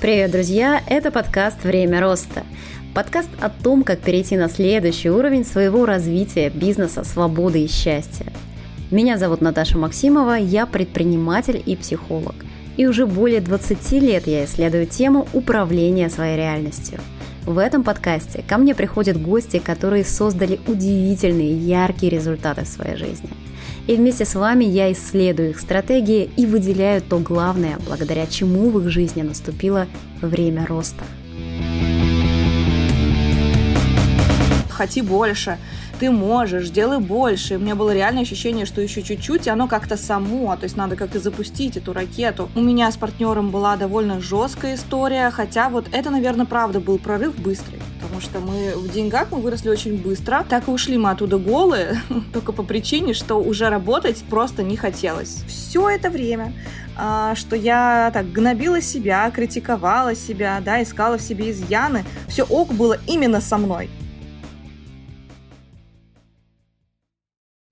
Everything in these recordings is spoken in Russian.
Привет, друзья! Это подкаст «Время роста». Подкаст о том, как перейти на следующий уровень своего развития, бизнеса, свободы и счастья. Меня зовут Наташа Максимова, я предприниматель и психолог. И уже более 20 лет я исследую тему управления своей реальностью. В этом подкасте ко мне приходят гости, которые создали удивительные, яркие результаты в своей жизни – и вместе с вами я исследую их стратегии и выделяю то главное, благодаря чему в их жизни наступило время роста. Хоти больше, ты можешь, делай больше. У меня было реальное ощущение, что еще чуть-чуть, и оно как-то само, то есть надо как-то запустить эту ракету. У меня с партнером была довольно жесткая история, хотя вот это, наверное, правда был прорыв быстрый что мы в деньгах мы выросли очень быстро. Так и ушли мы оттуда голые, только по причине, что уже работать просто не хотелось. Все это время а, что я так гнобила себя, критиковала себя, да, искала в себе изъяны. Все ок было именно со мной.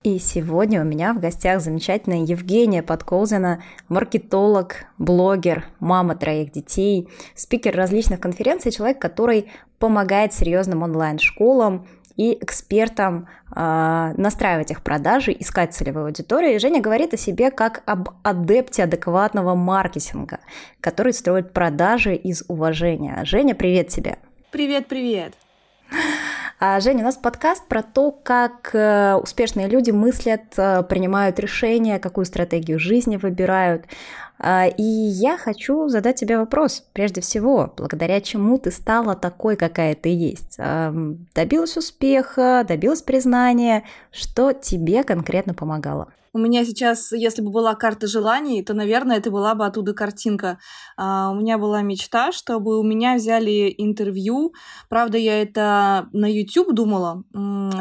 И сегодня у меня в гостях замечательная Евгения Подколзина, маркетолог, блогер, мама троих детей, спикер различных конференций, человек, который помогает серьезным онлайн-школам и экспертам э, настраивать их продажи, искать целевую аудиторию. И Женя говорит о себе как об адепте адекватного маркетинга, который строит продажи из уважения. Женя, привет тебе! Привет-привет! А, Женя, у нас подкаст про то, как э, успешные люди мыслят, э, принимают решения, какую стратегию жизни выбирают. А, и я хочу задать тебе вопрос. Прежде всего, благодаря чему ты стала такой, какая ты есть? Добилась успеха, добилась признания? Что тебе конкретно помогало? У меня сейчас, если бы была карта желаний, то, наверное, это была бы оттуда картинка. Uh, у меня была мечта, чтобы у меня взяли интервью. Правда, я это на YouTube думала,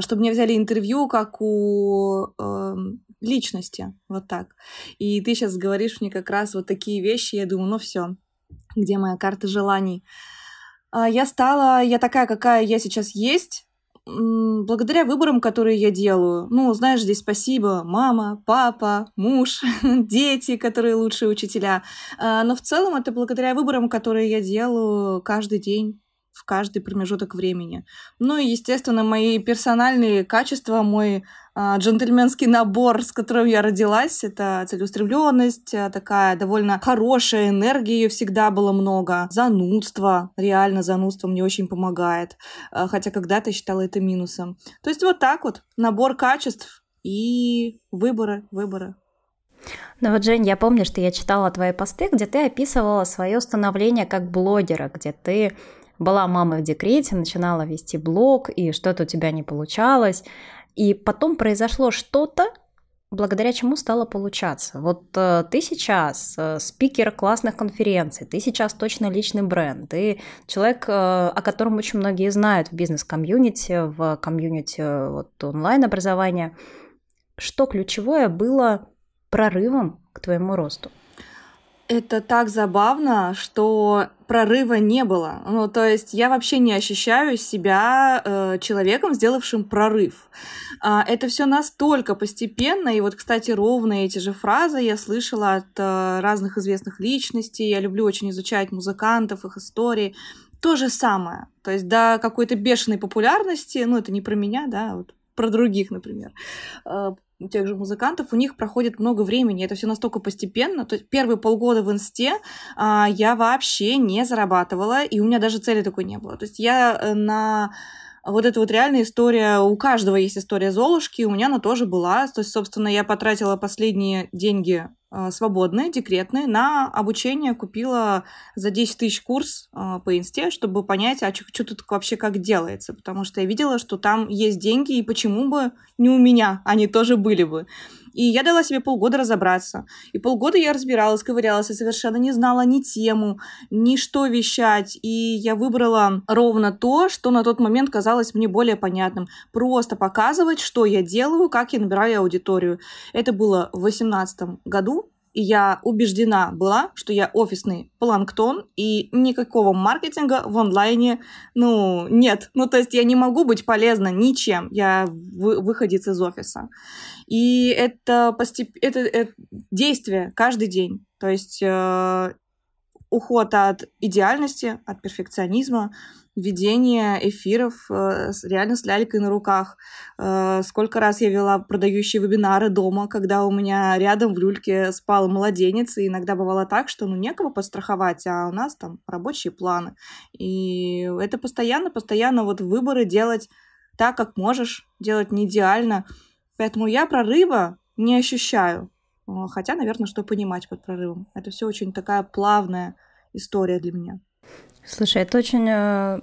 чтобы мне взяли интервью, как у uh, личности, вот так. И ты сейчас говоришь мне как раз вот такие вещи, я думаю, ну все, где моя карта желаний? Uh, я стала, я такая, какая я сейчас есть, благодаря выборам, которые я делаю. Ну, знаешь, здесь спасибо мама, папа, муж, дети, которые лучшие учителя. А, но в целом это благодаря выборам, которые я делаю каждый день в каждый промежуток времени. Ну и, естественно, мои персональные качества, мой джентльменский набор, с которым я родилась, это целеустремленность, а, такая довольно хорошая энергия, ее всегда было много. Занудство, реально занудство мне очень помогает, а, хотя когда-то считала это минусом. То есть вот так вот, набор качеств и выборы, выборы. Ну вот, Жень, я помню, что я читала твои посты, где ты описывала свое становление как блогера, где ты была мамой в декрете, начинала вести блог, и что-то у тебя не получалось. И потом произошло что-то, благодаря чему стало получаться. Вот э, ты сейчас э, спикер классных конференций, ты сейчас точно личный бренд, ты человек, э, о котором очень многие знают в бизнес-комьюнити, в комьюнити вот, онлайн-образования. Что ключевое было прорывом к твоему росту? Это так забавно, что прорыва не было. Ну, то есть я вообще не ощущаю себя э, человеком, сделавшим прорыв. А, это все настолько постепенно, и вот, кстати, ровно эти же фразы я слышала от э, разных известных личностей. Я люблю очень изучать музыкантов, их истории. То же самое. То есть до какой-то бешеной популярности, ну, это не про меня, да, вот про других, например, э, тех же музыкантов, у них проходит много времени, это все настолько постепенно. То есть первые полгода в инсте а, я вообще не зарабатывала, и у меня даже цели такой не было. То есть я э, на вот эта вот реальная история, у каждого есть история Золушки, у меня она тоже была. То есть, собственно, я потратила последние деньги э, свободные, декретные, на обучение купила за 10 тысяч курс э, по инсте, чтобы понять, а что тут вообще как делается, потому что я видела, что там есть деньги, и почему бы не у меня они тоже были бы. И я дала себе полгода разобраться. И полгода я разбиралась, ковырялась, и совершенно не знала ни тему, ни что вещать. И я выбрала ровно то, что на тот момент казалось мне более понятным. Просто показывать, что я делаю, как я набираю аудиторию. Это было в 2018 году, и я убеждена была, что я офисный планктон, и никакого маркетинга в онлайне, ну, нет. Ну, то есть я не могу быть полезна ничем. Я вы, выходец из офиса. И это, постеп... это, это действие каждый день. То есть э, уход от идеальности, от перфекционизма, ведение эфиров э, реально с лялькой на руках. Э, сколько раз я вела продающие вебинары дома, когда у меня рядом в люльке спал младенец, и иногда бывало так, что ну некого подстраховать, а у нас там рабочие планы. И это постоянно, постоянно вот выборы делать так, как можешь, делать не идеально. Поэтому я прорыва не ощущаю. Э, хотя, наверное, что понимать под прорывом. Это все очень такая плавная история для меня. Слушай, это очень э,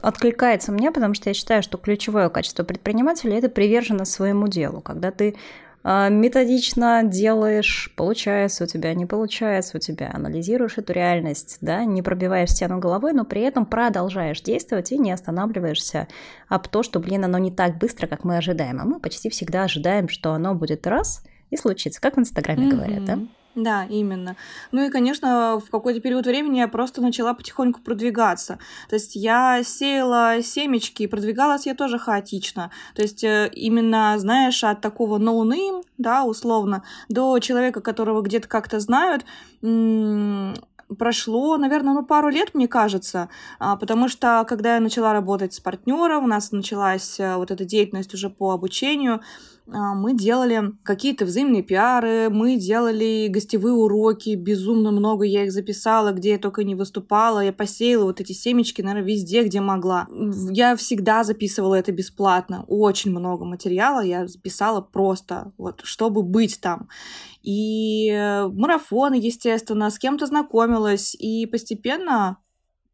откликается мне, потому что я считаю, что ключевое качество предпринимателя – это приверженность своему делу. Когда ты э, методично делаешь, получается у тебя, не получается у тебя, анализируешь эту реальность, да, не пробиваешь стену головой, но при этом продолжаешь действовать и не останавливаешься об то, что, блин, оно не так быстро, как мы ожидаем. А мы почти всегда ожидаем, что оно будет раз и случится, как в Инстаграме mm-hmm. говорят, да? Да, именно. Ну и, конечно, в какой-то период времени я просто начала потихоньку продвигаться. То есть я сеяла семечки, продвигалась я тоже хаотично. То есть э, именно, знаешь, от такого no-name, да, условно, до человека, которого где-то как-то знают, прошло, наверное, ну, пару лет, мне кажется, а, потому что, когда я начала работать с партнером, у нас началась э, вот эта деятельность уже по обучению, мы делали какие-то взаимные пиары, мы делали гостевые уроки, безумно много я их записала, где я только не выступала, я посеяла вот эти семечки, наверное, везде, где могла. Я всегда записывала это бесплатно, очень много материала я записала просто, вот, чтобы быть там. И марафоны, естественно, с кем-то знакомилась, и постепенно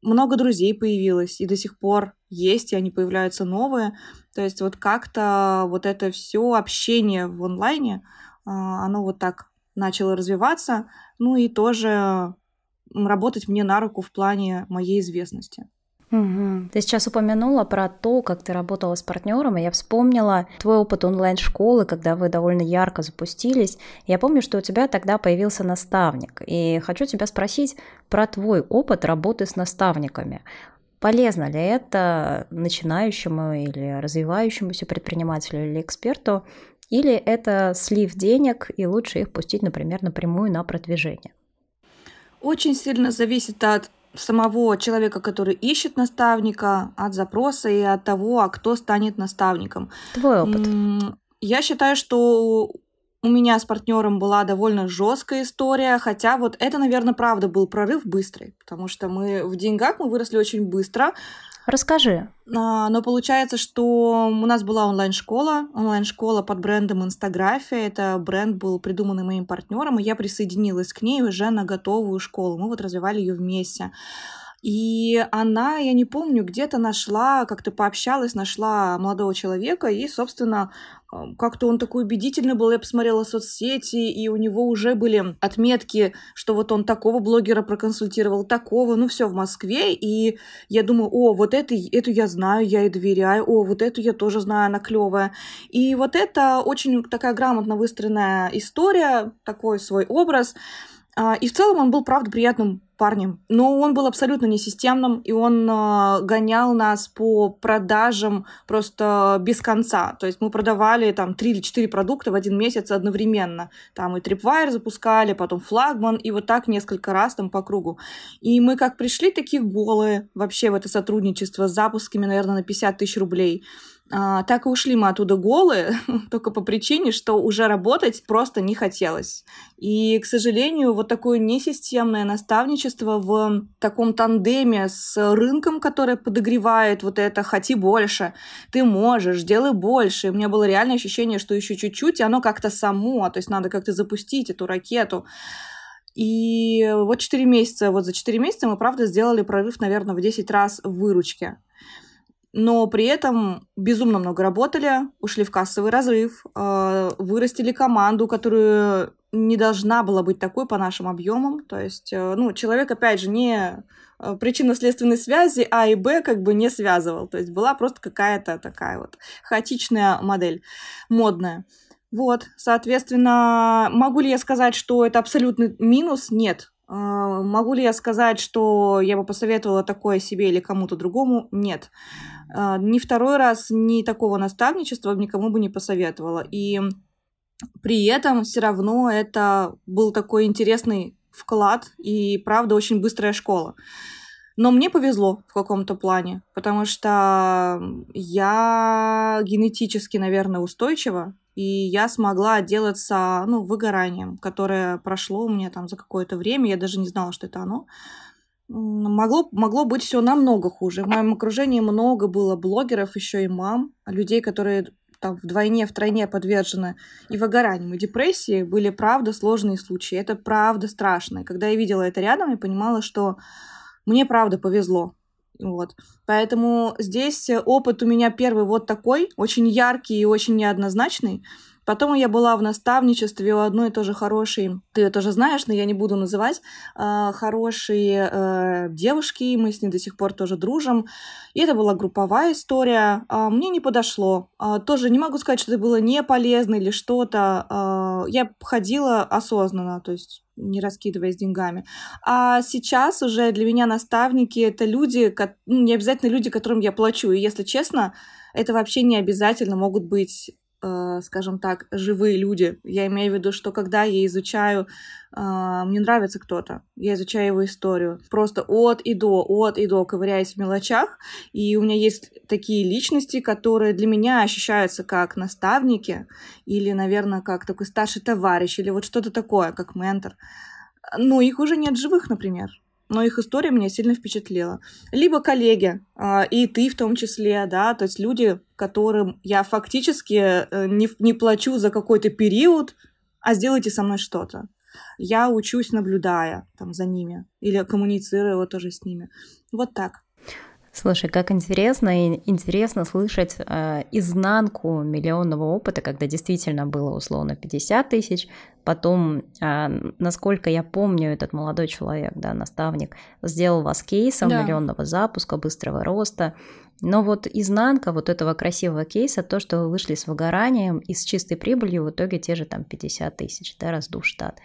много друзей появилось, и до сих пор есть, и они появляются новые. То есть вот как-то вот это все общение в онлайне, а, оно вот так начало развиваться, ну и тоже работать мне на руку в плане моей известности. Угу. Ты сейчас упомянула про то, как ты работала с партнером, и я вспомнила твой опыт онлайн-школы, когда вы довольно ярко запустились. Я помню, что у тебя тогда появился наставник, и хочу тебя спросить про твой опыт работы с наставниками. Полезно ли это начинающему или развивающемуся предпринимателю или эксперту, или это слив денег, и лучше их пустить, например, напрямую на продвижение? Очень сильно зависит от самого человека, который ищет наставника, от запроса и от того, а кто станет наставником. Твой опыт. Я считаю, что у меня с партнером была довольно жесткая история, хотя вот это, наверное, правда был прорыв быстрый, потому что мы в деньгах мы выросли очень быстро, Расскажи. А, но получается, что у нас была онлайн-школа, онлайн-школа под брендом Инстаграфия. Это бренд был придуманный моим партнером, и я присоединилась к ней уже на готовую школу. Мы вот развивали ее вместе. И она, я не помню, где-то нашла, как-то пообщалась, нашла молодого человека, и, собственно, как-то он такой убедительный был. Я посмотрела соцсети, и у него уже были отметки, что вот он такого блогера проконсультировал, такого, ну все в Москве. И я думаю, о, вот это, эту я знаю, я ей доверяю, о, вот эту я тоже знаю, она клевая. И вот это очень такая грамотно выстроенная история, такой свой образ. А, и в целом он был, правда, приятным парнем. Но он был абсолютно несистемным, и он э, гонял нас по продажам просто без конца. То есть мы продавали там три или четыре продукта в один месяц одновременно. Там и Tripwire запускали, потом флагман, и вот так несколько раз там по кругу. И мы как пришли такие голые вообще в это сотрудничество с запусками, наверное, на 50 тысяч рублей. А, так и ушли мы оттуда голые, только по причине, что уже работать просто не хотелось. И, к сожалению, вот такое несистемное наставничество в таком тандеме с рынком, который подогревает вот это «хоти больше», «ты можешь», «делай больше». И у меня было реальное ощущение, что еще чуть-чуть, и оно как-то само, то есть надо как-то запустить эту ракету. И вот 4 месяца, вот за 4 месяца мы, правда, сделали прорыв, наверное, в 10 раз в выручке но при этом безумно много работали, ушли в кассовый разрыв, э, вырастили команду, которая не должна была быть такой по нашим объемам. То есть, э, ну, человек, опять же, не э, причинно-следственной связи А и Б как бы не связывал. То есть была просто какая-то такая вот хаотичная модель, модная. Вот, соответственно, могу ли я сказать, что это абсолютный минус? Нет. Могу ли я сказать, что я бы посоветовала такое себе или кому-то другому? Нет. А, ни второй раз, ни такого наставничества никому бы не посоветовала. И при этом все равно это был такой интересный вклад и, правда, очень быстрая школа. Но мне повезло в каком-то плане, потому что я генетически, наверное, устойчива, и я смогла отделаться, ну, выгоранием, которое прошло у меня там за какое-то время, я даже не знала, что это оно. Могло, могло быть все намного хуже. В моем окружении много было блогеров, еще и мам, людей, которые там вдвойне, втройне подвержены и выгоранием, и депрессии, были правда сложные случаи. Это правда страшно. И когда я видела это рядом, я понимала, что мне правда повезло. Вот. Поэтому здесь опыт у меня первый вот такой, очень яркий и очень неоднозначный. Потом я была в наставничестве у одной тоже хорошей, ты ее тоже знаешь, но я не буду называть, э, хорошей э, девушки, мы с ней до сих пор тоже дружим. И это была групповая история. Э, мне не подошло. Э, тоже не могу сказать, что это было не полезно или что-то. Я ходила осознанно, то есть не раскидываясь деньгами. А сейчас уже для меня наставники это люди, ну, не обязательно люди, которым я плачу. И если честно, это вообще не обязательно могут быть скажем так, живые люди. Я имею в виду, что когда я изучаю, э, мне нравится кто-то, я изучаю его историю, просто от и до, от и до, ковыряясь в мелочах, и у меня есть такие личности, которые для меня ощущаются как наставники, или, наверное, как такой старший товарищ, или вот что-то такое, как ментор. Но их уже нет живых, например но их история меня сильно впечатлила. Либо коллеги, а, и ты в том числе, да, то есть люди, которым я фактически э, не, не плачу за какой-то период, а сделайте со мной что-то. Я учусь, наблюдая там за ними или коммуницируя вот тоже с ними. Вот так. Слушай, как интересно, и интересно слышать э, изнанку миллионного опыта, когда действительно было условно 50 тысяч, потом, э, насколько я помню, этот молодой человек, да, наставник, сделал вас кейсом да. миллионного запуска, быстрого роста, но вот изнанка вот этого красивого кейса, то, что вы вышли с выгоранием и с чистой прибылью, в итоге те же там 50 тысяч, да, раздув штат.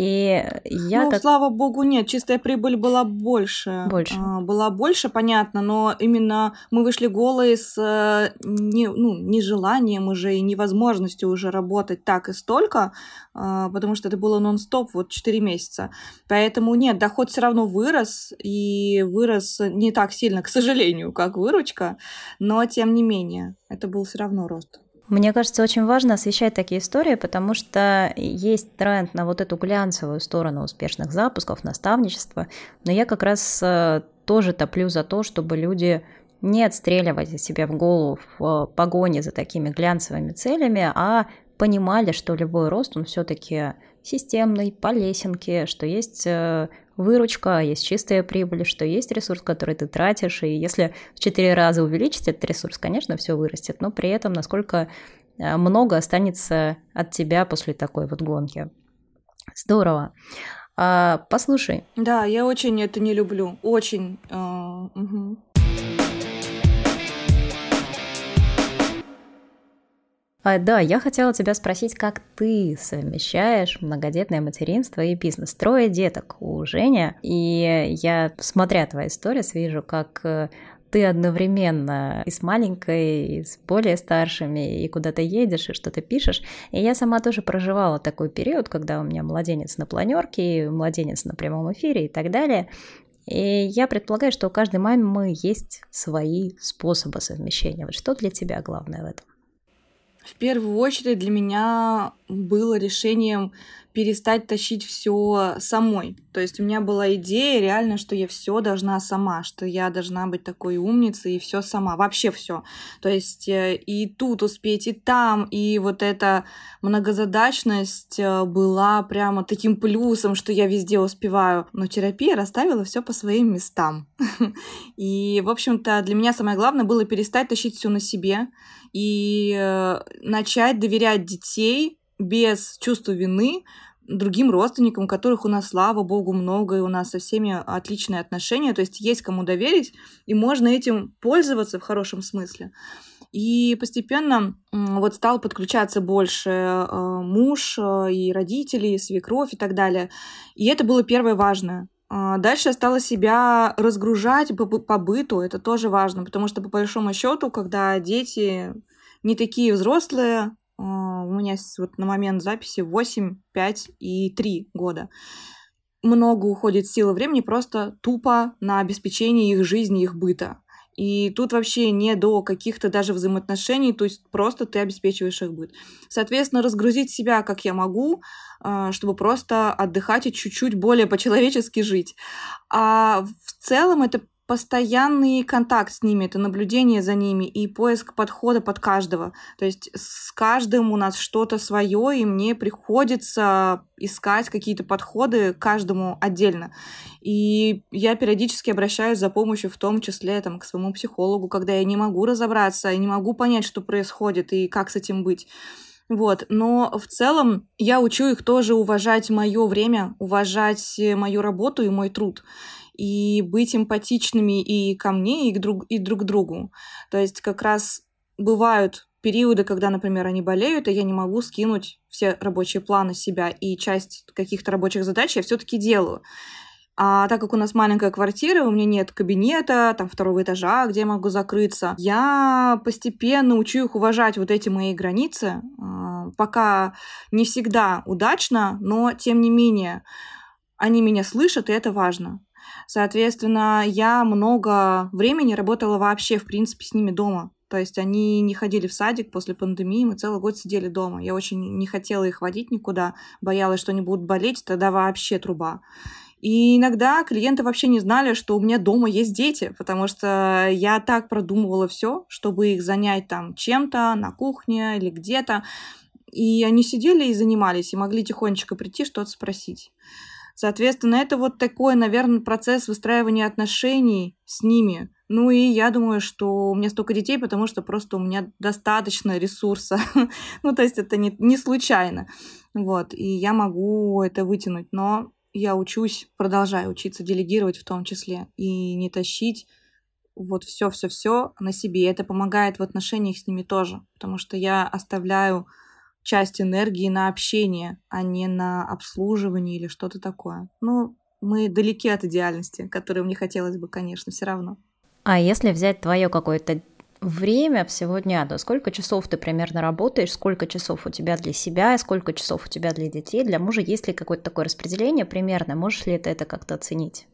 И я ну, так... слава богу, нет, чистая прибыль была больше. Больше. А, была больше, понятно, но именно мы вышли голые с э, не, ну, нежеланием уже и невозможностью уже работать так и столько, а, потому что это было нон-стоп вот 4 месяца. Поэтому нет, доход все равно вырос, и вырос не так сильно, к сожалению, как выручка, но тем не менее, это был все равно рост. Мне кажется, очень важно освещать такие истории, потому что есть тренд на вот эту глянцевую сторону успешных запусков, наставничества, но я как раз э, тоже топлю за то, чтобы люди не отстреливать себя в голову в погоне за такими глянцевыми целями, а понимали, что любой рост, он все-таки системный, по лесенке, что есть э, выручка, есть чистая прибыль, что есть ресурс, который ты тратишь, и если в 4 раза увеличить этот ресурс, конечно, все вырастет, но при этом насколько э, много останется от тебя после такой вот гонки. Здорово. А, послушай. Да, я очень это не люблю. Очень. Uh, угу. А, да, я хотела тебя спросить, как ты совмещаешь многодетное материнство и бизнес? Трое деток у Жени, и я, смотря твои истории, вижу, как э, ты одновременно и с маленькой, и с более старшими, и куда-то едешь, и что-то пишешь. И я сама тоже проживала такой период, когда у меня младенец на планерке, младенец на прямом эфире и так далее. И я предполагаю, что у каждой мамы есть свои способы совмещения. Вот что для тебя главное в этом? В первую очередь для меня было решением перестать тащить все самой. То есть у меня была идея реально, что я все должна сама, что я должна быть такой умницей и все сама, вообще все. То есть э, и тут успеть, и там, и вот эта многозадачность э, была прямо таким плюсом, что я везде успеваю. Но терапия расставила все по своим местам. И, в общем-то, для меня самое главное было перестать тащить все на себе и э, начать доверять детей без чувства вины другим родственникам, которых у нас, слава богу, много, и у нас со всеми отличные отношения, то есть есть кому доверить, и можно этим пользоваться в хорошем смысле. И постепенно вот стал подключаться больше э, муж э, и родители, и свекровь и так далее. И это было первое важное. А дальше я стала себя разгружать по, по быту, это тоже важно, потому что по большому счету, когда дети не такие взрослые, у меня вот на момент записи 8, 5 и 3 года. много уходит силы времени просто тупо на обеспечение их жизни, их быта. И тут вообще не до каких-то даже взаимоотношений, то есть просто ты обеспечиваешь их быт. Соответственно, разгрузить себя, как я могу, а, чтобы просто отдыхать и чуть-чуть более по-человечески жить. А в целом это постоянный контакт с ними, это наблюдение за ними и поиск подхода под каждого. То есть с каждым у нас что-то свое, и мне приходится искать какие-то подходы каждому отдельно. И я периодически обращаюсь за помощью, в том числе там, к своему психологу, когда я не могу разобраться, не могу понять, что происходит и как с этим быть. Вот, но в целом я учу их тоже уважать мое время, уважать мою работу и мой труд и быть эмпатичными и ко мне, и, друг, и друг другу. То есть как раз бывают периоды, когда, например, они болеют, и я не могу скинуть все рабочие планы себя, и часть каких-то рабочих задач я все-таки делаю. А так как у нас маленькая квартира, у меня нет кабинета, там второго этажа, где я могу закрыться, я постепенно учу их уважать вот эти мои границы. А, пока не всегда удачно, но тем не менее они меня слышат, и это важно. Соответственно, я много времени работала вообще, в принципе, с ними дома. То есть они не ходили в садик после пандемии, мы целый год сидели дома. Я очень не хотела их водить никуда, боялась, что они будут болеть, тогда вообще труба. И иногда клиенты вообще не знали, что у меня дома есть дети, потому что я так продумывала все, чтобы их занять там чем-то на кухне или где-то. И они сидели и занимались, и могли тихонечко прийти что-то спросить. Соответственно, это вот такой, наверное, процесс выстраивания отношений с ними. Ну и я думаю, что у меня столько детей, потому что просто у меня достаточно ресурса. ну, то есть это не, не случайно. Вот, и я могу это вытянуть. Но я учусь, продолжаю учиться делегировать в том числе. И не тащить вот все-все-все на себе. Это помогает в отношениях с ними тоже. Потому что я оставляю часть энергии на общение, а не на обслуживание или что-то такое. Ну, мы далеки от идеальности, которую мне хотелось бы, конечно, все равно. А если взять твое какое-то время всего дня, то сколько часов ты примерно работаешь, сколько часов у тебя для себя, сколько часов у тебя для детей, для мужа, есть ли какое-то такое распределение примерно, можешь ли ты это как-то оценить?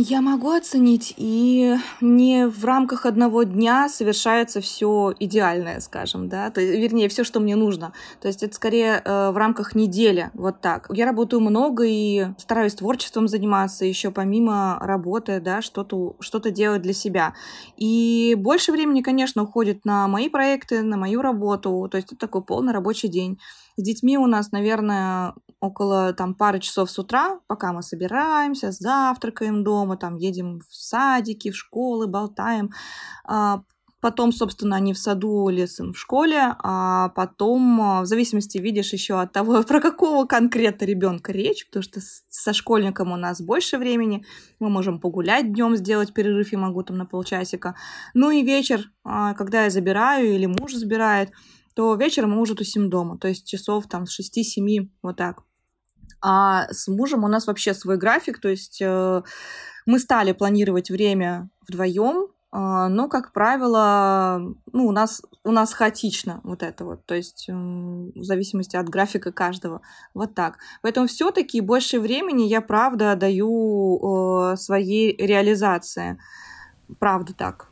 Я могу оценить, и не в рамках одного дня совершается все идеальное, скажем, да, то, вернее, все, что мне нужно. То есть это скорее э, в рамках недели, вот так. Я работаю много и стараюсь творчеством заниматься еще помимо работы, да, что-то что делать для себя. И больше времени, конечно, уходит на мои проекты, на мою работу, то есть это такой полный рабочий день. С детьми у нас, наверное, около там пары часов с утра, пока мы собираемся, завтракаем дома, там едем в садики, в школы, болтаем. А, потом, собственно, они в саду или в школе, а потом, а, в зависимости, видишь, еще от того, про какого конкретно ребенка речь, потому что со школьником у нас больше времени, мы можем погулять днем, сделать перерыв, я могу там на полчасика. Ну и вечер, а, когда я забираю или муж забирает, то вечером мы уже тусим дома, то есть часов там с 6-7, вот так. А с мужем у нас вообще свой график, то есть э, мы стали планировать время вдвоем, э, но, как правило, ну, у нас, у нас хаотично вот это вот, то есть в зависимости от графика каждого, вот так. Поэтому все-таки больше времени я, правда, даю своей реализации. Правда так.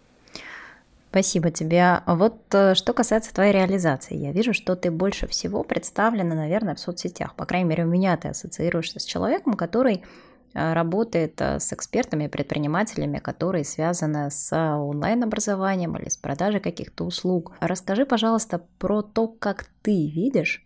Спасибо тебе. Вот э, что касается твоей реализации, я вижу, что ты больше всего представлена, наверное, в соцсетях. По крайней мере, у меня ты ассоциируешься с человеком, который э, работает э, с экспертами, предпринимателями, которые связаны с онлайн-образованием или с продажей каких-то услуг. Расскажи, пожалуйста, про то, как ты видишь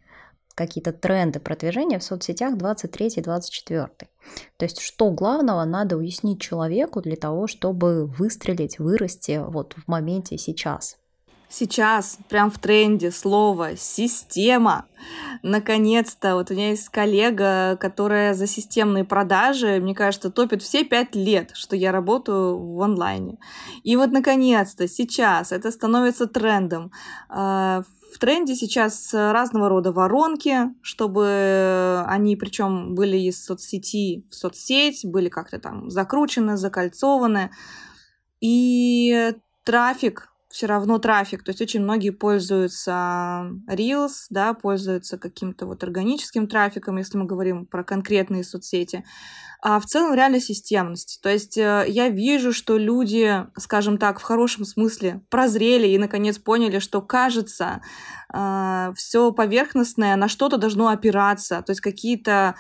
какие-то тренды продвижения в соцсетях 23-24. То есть что главного надо уяснить человеку для того, чтобы выстрелить, вырасти вот в моменте сейчас. Сейчас прям в тренде слово «система». Наконец-то, вот у меня есть коллега, которая за системные продажи, мне кажется, топит все пять лет, что я работаю в онлайне. И вот, наконец-то, сейчас это становится трендом. А, в тренде сейчас разного рода воронки, чтобы они причем были из соцсети в соцсеть, были как-то там закручены, закольцованы. И трафик все равно трафик. То есть очень многие пользуются Reels, да, пользуются каким-то вот органическим трафиком, если мы говорим про конкретные соцсети а в целом реально системность. То есть э, я вижу, что люди, скажем так, в хорошем смысле прозрели и наконец поняли, что кажется, э, все поверхностное на что-то должно опираться. То есть какие-то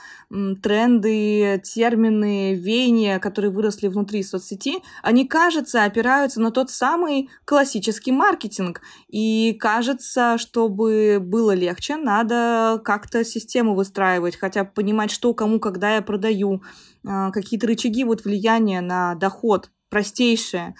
тренды, термины, веяния, которые выросли внутри соцсети, они, кажется, опираются на тот самый классический маркетинг. И кажется, чтобы было легче, надо как-то систему выстраивать, хотя бы понимать, что кому, когда я продаю, а, какие-то рычаги вот влияния на доход простейшие.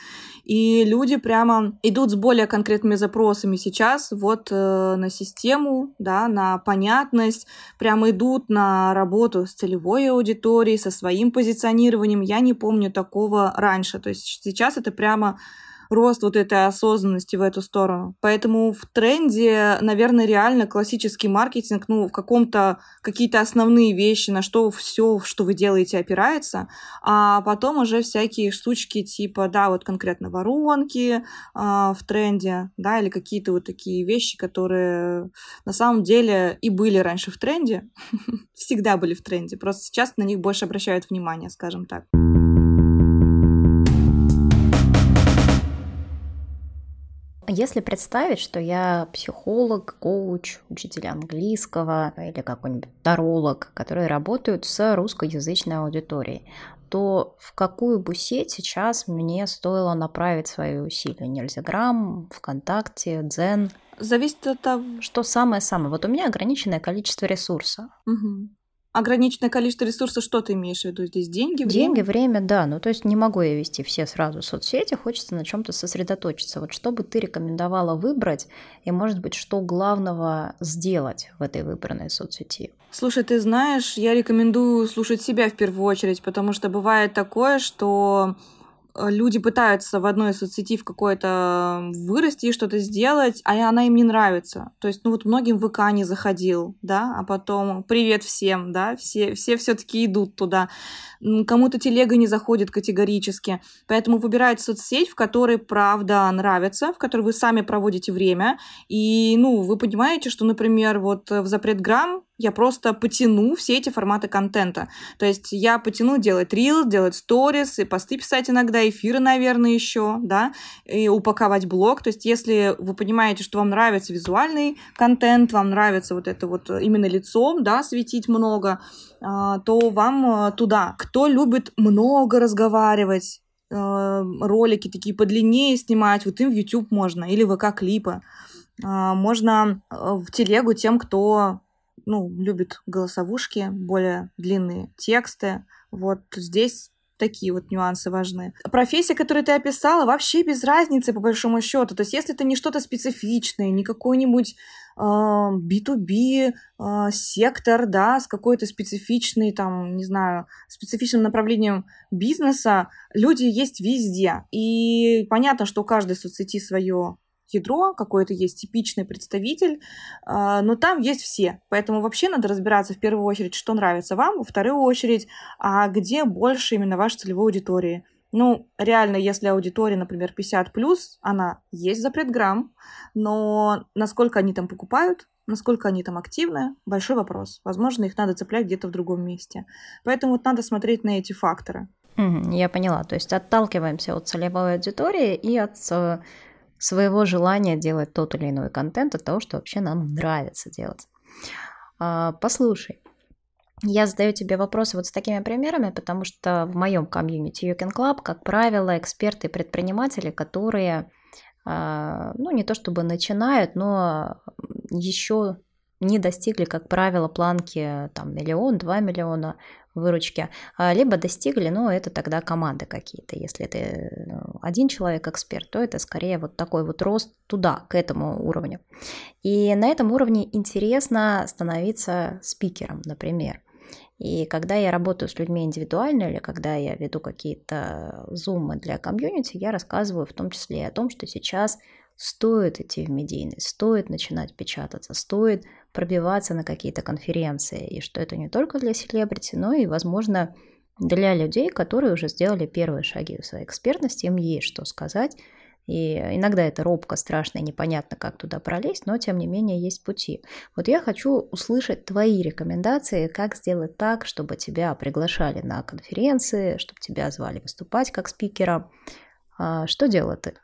И люди прямо идут с более конкретными запросами сейчас вот э, на систему, да, на понятность, прямо идут на работу с целевой аудиторией, со своим позиционированием. Я не помню такого раньше. То есть сейчас это прямо рост вот этой осознанности в эту сторону. Поэтому в тренде, наверное, реально классический маркетинг, ну, в каком-то какие-то основные вещи, на что все, что вы делаете, опирается, а потом уже всякие штучки типа, да, вот конкретно воронки э, в тренде, да, или какие-то вот такие вещи, которые на самом деле и были раньше в тренде, всегда были в тренде, просто сейчас на них больше обращают внимание, скажем так. Если представить, что я психолог, коуч, учитель английского или какой-нибудь таролог, которые работают с русскоязычной аудиторией, то в какую бы сеть сейчас мне стоило направить свои усилия? Нельзяграм, ВКонтакте, Дзен? Зависит от того... Что самое-самое? Вот у меня ограниченное количество ресурса. Угу ограниченное количество ресурсов, что ты имеешь в виду здесь? Деньги, время? Деньги, время, да. Ну, то есть не могу я вести все сразу соцсети, хочется на чем-то сосредоточиться. Вот что бы ты рекомендовала выбрать, и, может быть, что главного сделать в этой выбранной соцсети? Слушай, ты знаешь, я рекомендую слушать себя в первую очередь, потому что бывает такое, что люди пытаются в одной соцсети в какой-то вырасти и что-то сделать, а она им не нравится. То есть, ну вот многим ВК не заходил, да, а потом привет всем, да, все, все все-таки идут туда. Кому-то телега не заходит категорически. Поэтому выбирайте соцсеть, в которой правда нравится, в которой вы сами проводите время. И, ну, вы понимаете, что, например, вот в запрет грамм я просто потяну все эти форматы контента. То есть я потяну делать рил, делать сторис, и посты писать иногда, эфиры, наверное, еще, да, и упаковать блог. То есть если вы понимаете, что вам нравится визуальный контент, вам нравится вот это вот именно лицом, да, светить много, а, то вам э, туда. Кто любит много разговаривать, э, ролики такие подлиннее снимать, вот им в YouTube можно, или ВК-клипы. А, можно э, в телегу тем, кто ну, любит голосовушки, более длинные тексты. Вот здесь такие вот нюансы важны. Профессия, которую ты описала, вообще без разницы по большому счету. То есть, если это не что-то специфичное, не какой-нибудь э, B2B э, сектор, да, с какой-то специфичной, там, не знаю, специфичным направлением бизнеса, люди есть везде. И понятно, что у каждой соцсети свое ядро, какой-то есть типичный представитель, а, но там есть все. Поэтому вообще надо разбираться в первую очередь, что нравится вам, во вторую очередь, а где больше именно вашей целевой аудитории. Ну, реально, если аудитория, например, 50 плюс, она есть запрет грамм, но насколько они там покупают, насколько они там активны, большой вопрос. Возможно, их надо цеплять где-то в другом месте. Поэтому вот надо смотреть на эти факторы. Я поняла. То есть отталкиваемся от целевой аудитории и от э, своего желания делать тот или иной контент, от того, что вообще нам нравится делать. А, послушай, я задаю тебе вопросы вот с такими примерами, потому что в моем комьюнити You Can Club, как правило, эксперты и предприниматели, которые, а, ну, не то чтобы начинают, но еще не достигли, как правило, планки там миллион, два миллиона выручки, а, либо достигли, но это тогда команды какие-то. Если это ну, один человек эксперт, то это скорее вот такой вот рост туда, к этому уровню. И на этом уровне интересно становиться спикером, например. И когда я работаю с людьми индивидуально или когда я веду какие-то зумы для комьюнити, я рассказываю в том числе и о том, что сейчас стоит идти в медийность, стоит начинать печататься, стоит пробиваться на какие-то конференции, и что это не только для селебрити, но и, возможно, для людей, которые уже сделали первые шаги в своей экспертности, им есть что сказать, И иногда это робко, страшно и непонятно, как туда пролезть, но тем не менее есть пути. Вот я хочу услышать твои рекомендации, как сделать так, чтобы тебя приглашали на конференции, чтобы тебя звали выступать как спикера. А, что делала ты?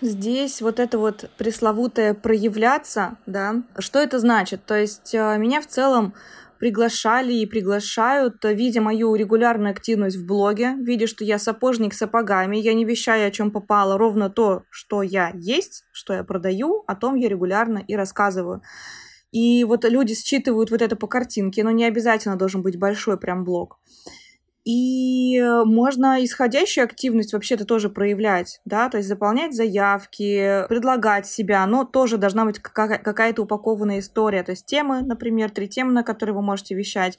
Здесь вот это вот пресловутое проявляться, да, что это значит? То есть э, меня в целом приглашали и приглашают, видя мою регулярную активность в блоге, видя, что я сапожник с сапогами, я не вещаю, о чем попало, ровно то, что я есть, что я продаю, о том я регулярно и рассказываю. И вот люди считывают вот это по картинке, но не обязательно должен быть большой прям блог. И можно исходящую активность вообще-то тоже проявлять, да, то есть заполнять заявки, предлагать себя, но тоже должна быть какая-то упакованная история, то есть темы, например, три темы, на которые вы можете вещать,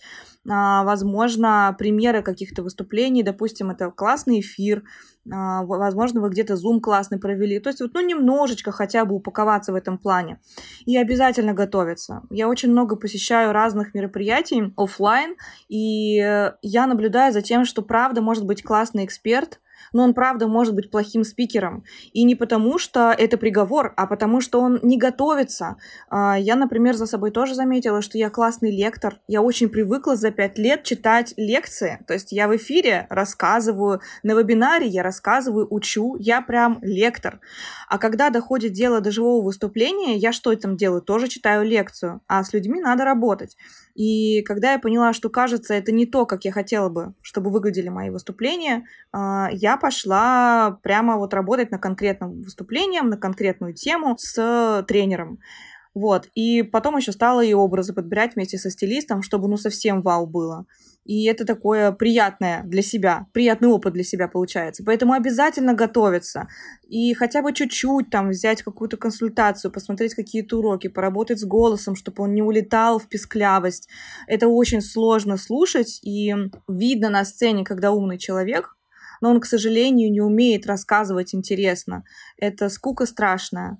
а, возможно, примеры каких-то выступлений, допустим, это классный эфир, возможно, вы где-то зум классный провели. То есть вот, ну, немножечко хотя бы упаковаться в этом плане. И обязательно готовиться. Я очень много посещаю разных мероприятий офлайн, и э, я наблюдаю за тем, что правда может быть классный эксперт, но он правда может быть плохим спикером. И не потому, что это приговор, а потому, что он не готовится. А, я, например, за собой тоже заметила, что я классный лектор. Я очень привыкла за пять лет читать лекции. То есть я в эфире рассказываю, на вебинаре я рассказываю, учу. Я прям лектор. А когда доходит дело до живого выступления, я что там делаю? Тоже читаю лекцию. А с людьми надо работать. И когда я поняла, что, кажется, это не то, как я хотела бы, чтобы выглядели мои выступления, а, я пошла прямо вот работать на конкретном выступлении, на конкретную тему с тренером. Вот. И потом еще стала и образы подбирать вместе со стилистом, чтобы ну совсем вау было. И это такое приятное для себя, приятный опыт для себя получается. Поэтому обязательно готовиться. И хотя бы чуть-чуть там взять какую-то консультацию, посмотреть какие-то уроки, поработать с голосом, чтобы он не улетал в писклявость. Это очень сложно слушать, и видно на сцене, когда умный человек, но он, к сожалению, не умеет рассказывать интересно. Это скука страшная.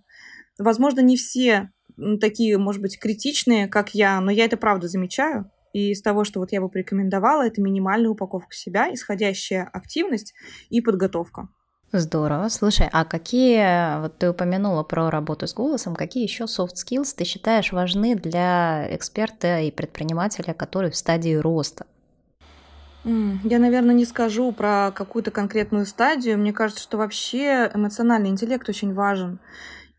Возможно, не все такие, может быть, критичные, как я, но я это правда замечаю. И из того, что вот я бы порекомендовала, это минимальная упаковка себя, исходящая активность и подготовка. Здорово. Слушай, а какие, вот ты упомянула про работу с голосом, какие еще soft skills ты считаешь важны для эксперта и предпринимателя, который в стадии роста? Я, наверное, не скажу про какую-то конкретную стадию. Мне кажется, что вообще эмоциональный интеллект очень важен.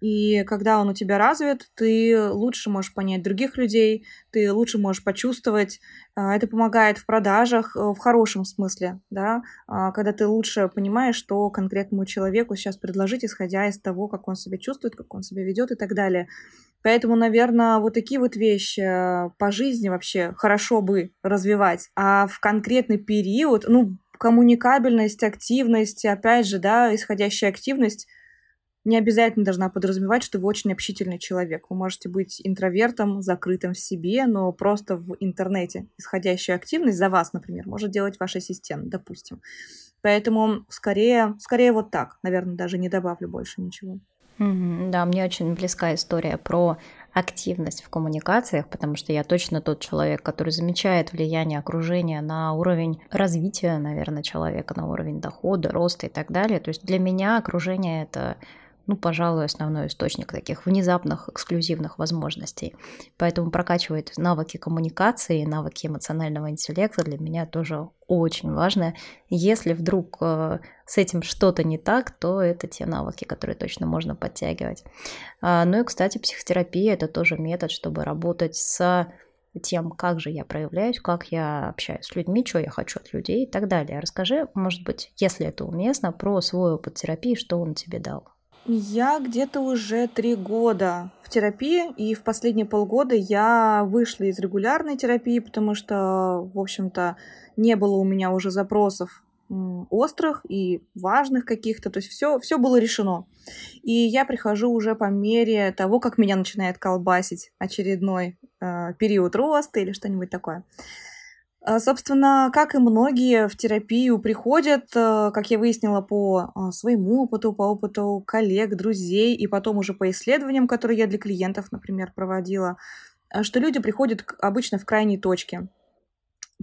И когда он у тебя развит, ты лучше можешь понять других людей, ты лучше можешь почувствовать. А, это помогает в продажах э, в хорошем смысле, да, а, когда ты лучше понимаешь, что конкретному человеку сейчас предложить, исходя из того, как он себя чувствует, как он себя ведет и так далее. Поэтому, наверное, вот такие вот вещи э, по жизни вообще хорошо бы развивать. А в конкретный период, ну, коммуникабельность, активность, опять же, да, исходящая активность не обязательно должна подразумевать, что вы очень общительный человек. Вы можете быть интровертом, закрытым в себе, но просто в интернете исходящая активность за вас, например, может делать ваш ассистент, допустим. Поэтому скорее, скорее вот так. Наверное, даже не добавлю больше ничего. Mm-hmm, да, мне очень близка история про активность в коммуникациях, потому что я точно тот человек, который замечает влияние окружения на уровень развития, наверное, человека, на уровень дохода, роста и так далее. То есть для меня окружение это ну, пожалуй, основной источник таких внезапных эксклюзивных возможностей. Поэтому прокачивать навыки коммуникации, навыки эмоционального интеллекта для меня тоже очень важно. Если вдруг э, с этим что-то не так, то это те навыки, которые точно можно подтягивать. А, ну и, кстати, психотерапия – это тоже метод, чтобы работать с тем, как же я проявляюсь, как я общаюсь с людьми, что я хочу от людей и так далее. Расскажи, может быть, если это уместно, про свой опыт терапии, что он тебе дал. Я где-то уже три года в терапии, и в последние полгода я вышла из регулярной терапии, потому что, в общем-то, не было у меня уже запросов острых и важных каких-то, то есть все, все было решено. И я прихожу уже по мере того, как меня начинает колбасить очередной э, период роста или что-нибудь такое. А, собственно, как и многие в терапию приходят, э, как я выяснила по а, своему опыту, по опыту коллег, друзей и потом уже по исследованиям, которые я для клиентов, например, проводила, э, что люди приходят обычно в крайней точке.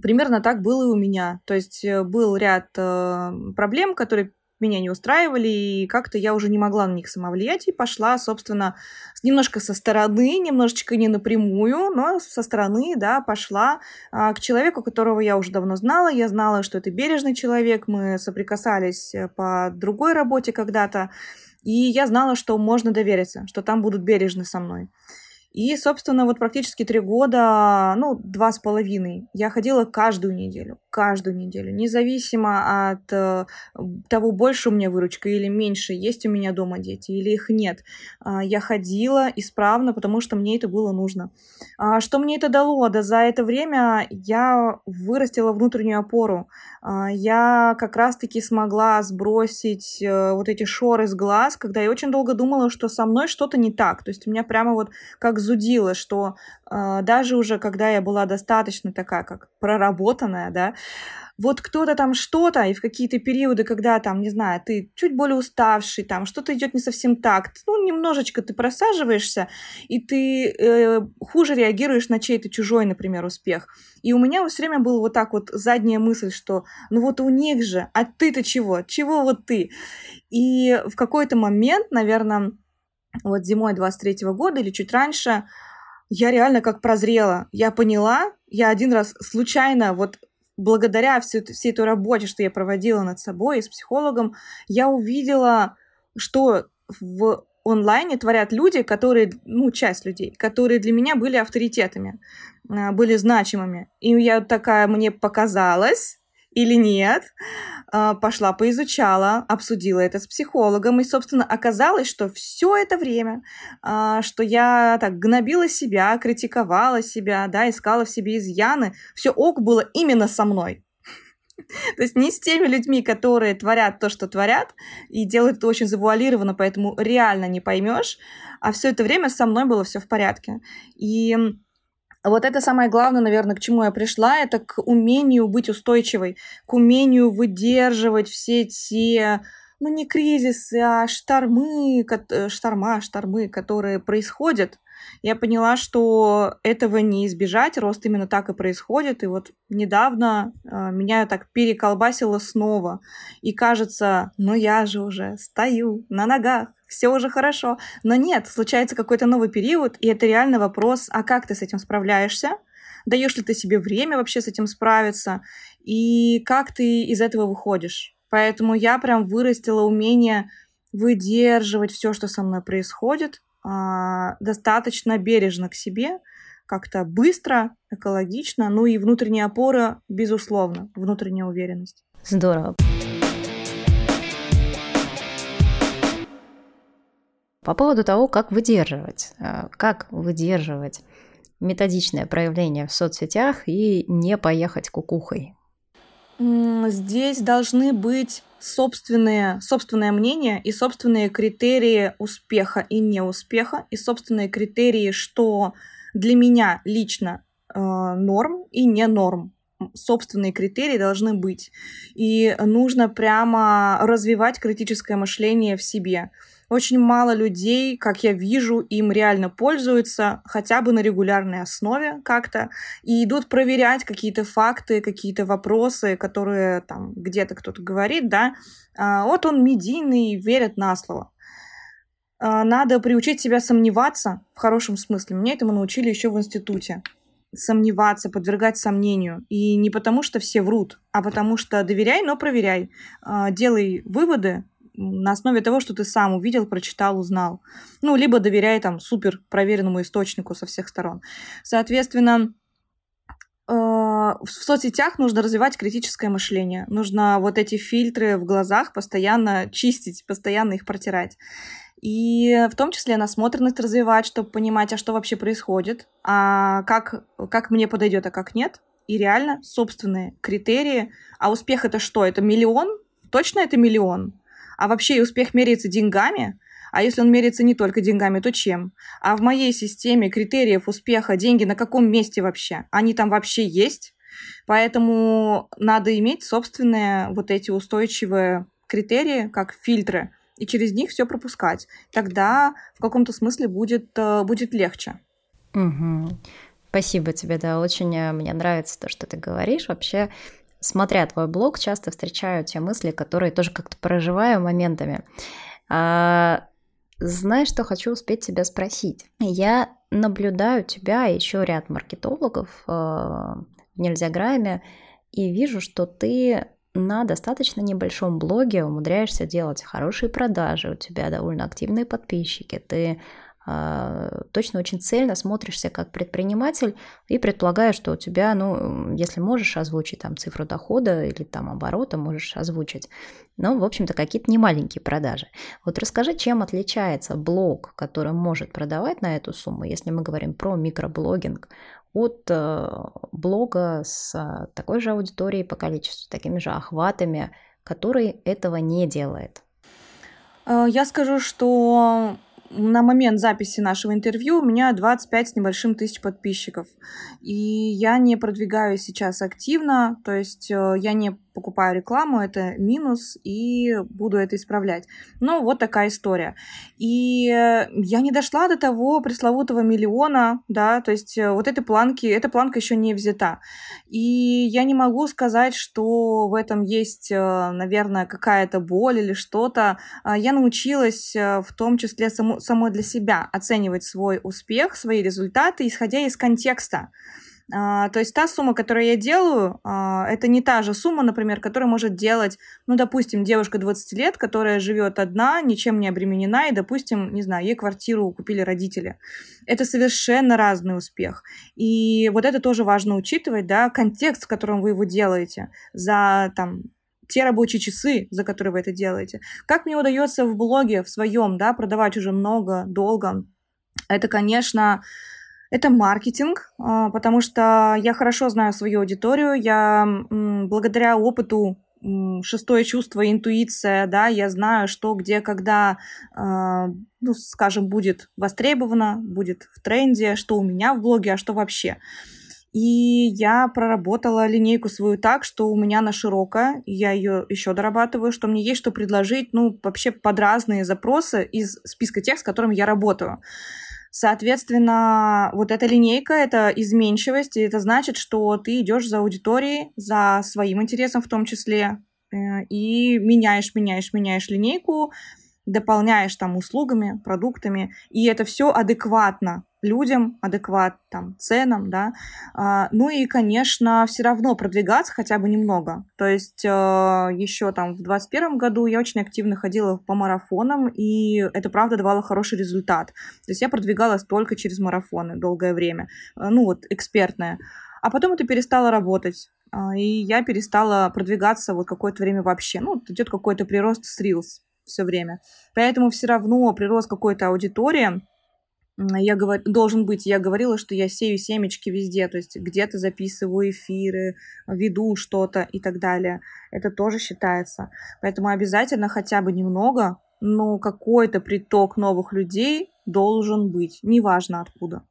Примерно так было и у меня. То есть э, был ряд проблем, которые меня не устраивали, и как-то я уже не могла на них самовлиять, и пошла, собственно, немножко со стороны, немножечко не напрямую, но со стороны, да, пошла а, к человеку, которого я уже давно знала. Я знала, что это бережный человек, мы соприкасались э, по другой работе когда-то, и я знала, что можно довериться, что там будут бережны со мной. И, собственно, вот практически три года, ну, два с половиной, я ходила каждую неделю, каждую неделю, независимо от э, того, больше у меня выручка или меньше, есть у меня дома дети или их нет. Э, я ходила исправно, потому что мне это было нужно. А что мне это дало? Да за это время я вырастила внутреннюю опору. Э, я как раз-таки смогла сбросить э, вот эти шоры с глаз, когда я очень долго думала, что со мной что-то не так. То есть у меня прямо вот как зудило, что э, даже уже когда я была достаточно такая, как проработанная, да, вот кто-то там что-то, и в какие-то периоды, когда там, не знаю, ты чуть более уставший, там что-то идет не совсем так, ну, немножечко ты просаживаешься, и ты э, хуже реагируешь на чей-то чужой, например, успех. И у меня все время была вот так вот задняя мысль, что ну вот у них же, а ты-то чего? Чего вот ты? И в какой-то момент, наверное, вот зимой 23 года или чуть раньше, я реально как прозрела. Я поняла, я один раз случайно, вот благодаря всей, всей этой работе, что я проводила над собой и с психологом, я увидела, что в онлайне творят люди, которые, ну, часть людей, которые для меня были авторитетами, а, были значимыми. И я такая, мне показалось, или нет, а, пошла поизучала, обсудила это с психологом, и, собственно, оказалось, что все это время, а, что я так гнобила себя, критиковала себя, да, искала в себе изъяны, все ок было именно со мной. То есть не с теми людьми, которые творят то, что творят, и делают это очень завуалированно, поэтому реально не поймешь, а все это время со мной было все в порядке. И вот это самое главное, наверное, к чему я пришла, это к умению быть устойчивой, к умению выдерживать все те, ну не кризисы, а штормы, э, шторма, штормы, которые происходят я поняла, что этого не избежать, рост именно так и происходит. И вот недавно э, меня так переколбасило снова. И кажется, ну я же уже стою на ногах, все уже хорошо. Но нет, случается какой-то новый период, и это реально вопрос, а как ты с этим справляешься? Даешь ли ты себе время вообще с этим справиться? И как ты из этого выходишь? Поэтому я прям вырастила умение выдерживать все, что со мной происходит, а, достаточно бережно к себе, как-то быстро, экологично, ну и внутренняя опора, безусловно, внутренняя уверенность. Здорово. По поводу того, как выдерживать, а, как выдерживать методичное проявление в соцсетях и не поехать кукухой. Здесь должны быть собственные, собственное мнение и собственные критерии успеха и неуспеха, и собственные критерии, что для меня лично э, норм и не норм. Собственные критерии должны быть. И нужно прямо развивать критическое мышление в себе. Очень мало людей, как я вижу, им реально пользуются хотя бы на регулярной основе как-то и идут проверять какие-то факты, какие-то вопросы, которые там где-то кто-то говорит, да. А, вот он медийный, верят на слово. А, надо приучить себя сомневаться в хорошем смысле. Мне этому научили еще в институте сомневаться, подвергать сомнению. И не потому, что все врут, а потому что доверяй, но проверяй. А, делай выводы, на основе того, что ты сам увидел, прочитал, узнал. Ну, либо доверяй там супер проверенному источнику со всех сторон. Соответственно, э, в соцсетях нужно развивать критическое мышление. Нужно вот эти фильтры в глазах постоянно чистить, постоянно их протирать. И в том числе насмотренность развивать, чтобы понимать, а что вообще происходит, а как, как мне подойдет, а как нет. И реально собственные критерии. А успех это что? Это миллион? Точно это миллион? А вообще успех меряется деньгами? А если он меряется не только деньгами, то чем? А в моей системе критериев успеха деньги на каком месте вообще? Они там вообще есть? Поэтому надо иметь собственные вот эти устойчивые критерии, как фильтры, и через них все пропускать. Тогда в каком-то смысле будет, э, будет легче. Угу. Спасибо тебе, да, очень э, мне нравится то, что ты говоришь. Вообще смотря твой блог, часто встречаю те мысли, которые тоже как-то проживаю моментами. А, знаешь, что хочу успеть тебя спросить? Я наблюдаю тебя и еще ряд маркетологов э, в Нельзяграме и вижу, что ты на достаточно небольшом блоге умудряешься делать хорошие продажи, у тебя довольно активные подписчики, ты точно очень цельно смотришься как предприниматель и предполагаю, что у тебя, ну, если можешь озвучить там цифру дохода или там оборота, можешь озвучить. Но, в общем-то, какие-то немаленькие продажи. Вот расскажи, чем отличается блог, который может продавать на эту сумму, если мы говорим про микроблогинг, от э, блога с э, такой же аудиторией по количеству, такими же охватами, который этого не делает. Э, я скажу, что на момент записи нашего интервью у меня 25 с небольшим тысяч подписчиков. И я не продвигаю сейчас активно, то есть я не покупаю рекламу, это минус, и буду это исправлять. Ну, вот такая история. И э, я не дошла до того пресловутого миллиона, да, то есть э, вот этой планки, эта планка еще не взята. И я не могу сказать, что в этом есть, э, наверное, какая-то боль или что-то. А я научилась в том числе само, самой для себя оценивать свой успех, свои результаты, исходя из контекста. А, то есть та сумма, которую я делаю, а, это не та же сумма, например, которую может делать, ну, допустим, девушка 20 лет, которая живет одна, ничем не обременена, и, допустим, не знаю, ей квартиру купили родители. Это совершенно разный успех. И вот это тоже важно учитывать, да, контекст, в котором вы его делаете, за там те рабочие часы, за которые вы это делаете. Как мне удается в блоге в своем, да, продавать уже много, долго, это, конечно, это маркетинг, а, потому что я хорошо знаю свою аудиторию, я благодаря опыту шестое чувство, интуиция, да, я знаю, что, где, когда, а, ну, скажем, будет востребовано, будет в тренде, что у меня в блоге, а что вообще. И я проработала линейку свою так, что у меня она широкая, я ее еще дорабатываю, что мне есть что предложить, ну, вообще под разные запросы из списка тех, с которыми я работаю. Соответственно, вот эта линейка — это изменчивость, и это значит, что ты идешь за аудиторией, за своим интересом в том числе, э, и меняешь, меняешь, меняешь линейку, дополняешь там услугами, продуктами, и это все адекватно людям, адекват там, ценам, да. А, ну и, конечно, все равно продвигаться хотя бы немного. То есть а, еще там в 2021 году я очень активно ходила по марафонам, и это, правда, давало хороший результат. То есть я продвигалась только через марафоны долгое время, а, ну вот, экспертное. А потом это перестало работать. И я перестала продвигаться вот какое-то время вообще. Ну, идет какой-то прирост с Reels все время. Поэтому все равно прирост какой-то аудитории, я говор... должен быть, я говорила, что я сею семечки везде, то есть где-то записываю эфиры, веду что-то и так далее. Это тоже считается. Поэтому обязательно хотя бы немного, но какой-то приток новых людей должен быть, неважно откуда.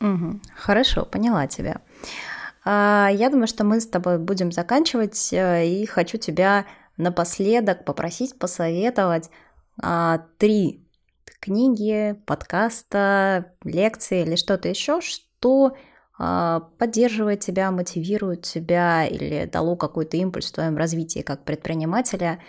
Угу. Хорошо, поняла тебя. А, я думаю, что мы с тобой будем заканчивать, э, и хочу тебя напоследок попросить посоветовать а, три книги, подкаста, лекции или что-то еще, что а, поддерживает тебя, мотивирует тебя или дало какой-то импульс в твоем развитии как предпринимателя.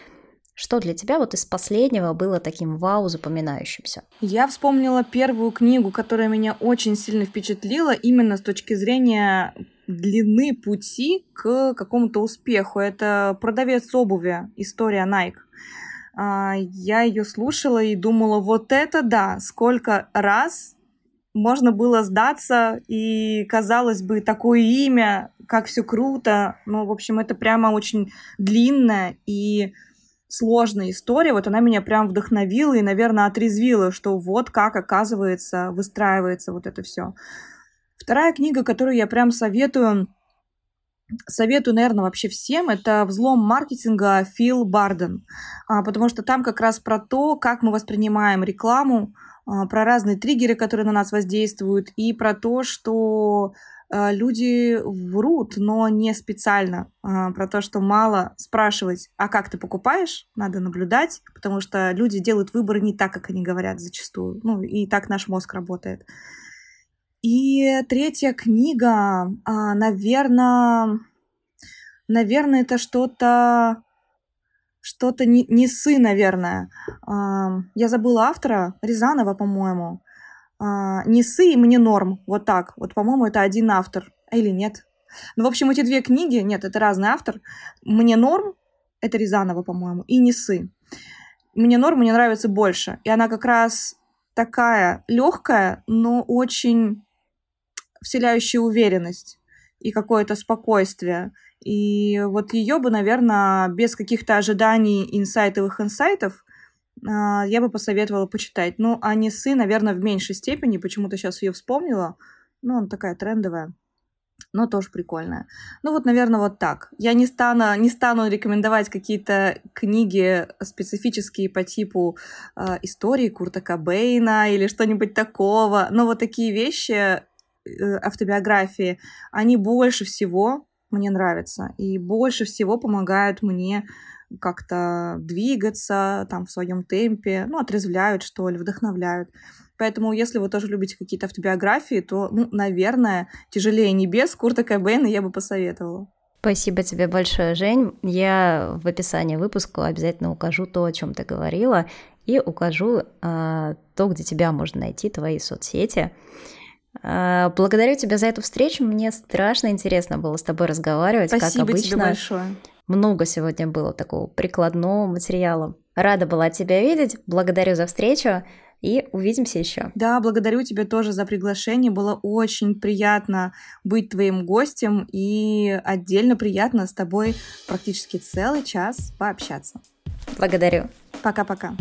Что для тебя вот из последнего было таким вау запоминающимся? Я вспомнила первую книгу, которая меня очень сильно впечатлила именно с точки зрения длины пути к какому-то успеху. Это «Продавец обуви. История Nike». А, я ее слушала и думала, вот это да, сколько раз можно было сдаться, и, казалось бы, такое имя, как все круто. Ну, в общем, это прямо очень длинная и сложная история. Вот она меня прям вдохновила и, наверное, отрезвила, что вот как, оказывается, выстраивается вот это все. Вторая книга, которую я прям советую, советую, наверное, вообще всем, это «Взлом маркетинга» Фил Барден, а, потому что там как раз про то, как мы воспринимаем рекламу, а, про разные триггеры, которые на нас воздействуют, и про то, что люди врут, но не специально, про то, что мало спрашивать, а как ты покупаешь, надо наблюдать, потому что люди делают выборы не так, как они говорят зачастую, ну и так наш мозг работает. И третья книга, наверное, наверное, это что-то что-то не, не сы, наверное. А, я забыла автора, Рязанова, по-моему. А, не сы и мне норм. Вот так. Вот, по-моему, это один автор. Или нет? Ну, в общем, эти две книги, нет, это разный автор. Мне норм, это Рязанова, по-моему, и не сы. Мне норм, мне нравится больше. И она как раз такая легкая, но очень вселяющая уверенность и какое-то спокойствие. И вот ее бы, наверное, без каких-то ожиданий инсайтовых инсайтов я бы посоветовала почитать. Ну, а Несы, наверное, в меньшей степени. Почему-то сейчас ее вспомнила. Ну, она такая трендовая но тоже прикольная. Ну вот, наверное, вот так. Я не стану, не стану рекомендовать какие-то книги специфические по типу э, истории Курта Кобейна или что-нибудь такого. Но вот такие вещи, э, автобиографии, они больше всего мне нравятся и больше всего помогают мне как-то двигаться там в своем темпе, ну, отрезвляют, что ли, вдохновляют. Поэтому, если вы тоже любите какие-то автобиографии, то, ну, наверное, «Тяжелее небес» Курта Кобейна я бы посоветовала. Спасибо тебе большое, Жень. Я в описании выпуска обязательно укажу то, о чем ты говорила, и укажу э, то, где тебя можно найти, твои соцсети. Э, благодарю тебя за эту встречу. Мне страшно интересно было с тобой разговаривать, Спасибо как обычно. тебе большое. Много сегодня было такого прикладного материала. Рада была тебя видеть. Благодарю за встречу и увидимся еще. Да, благодарю тебя тоже за приглашение. Было очень приятно быть твоим гостем и отдельно приятно с тобой практически целый час пообщаться. Благодарю. Пока-пока.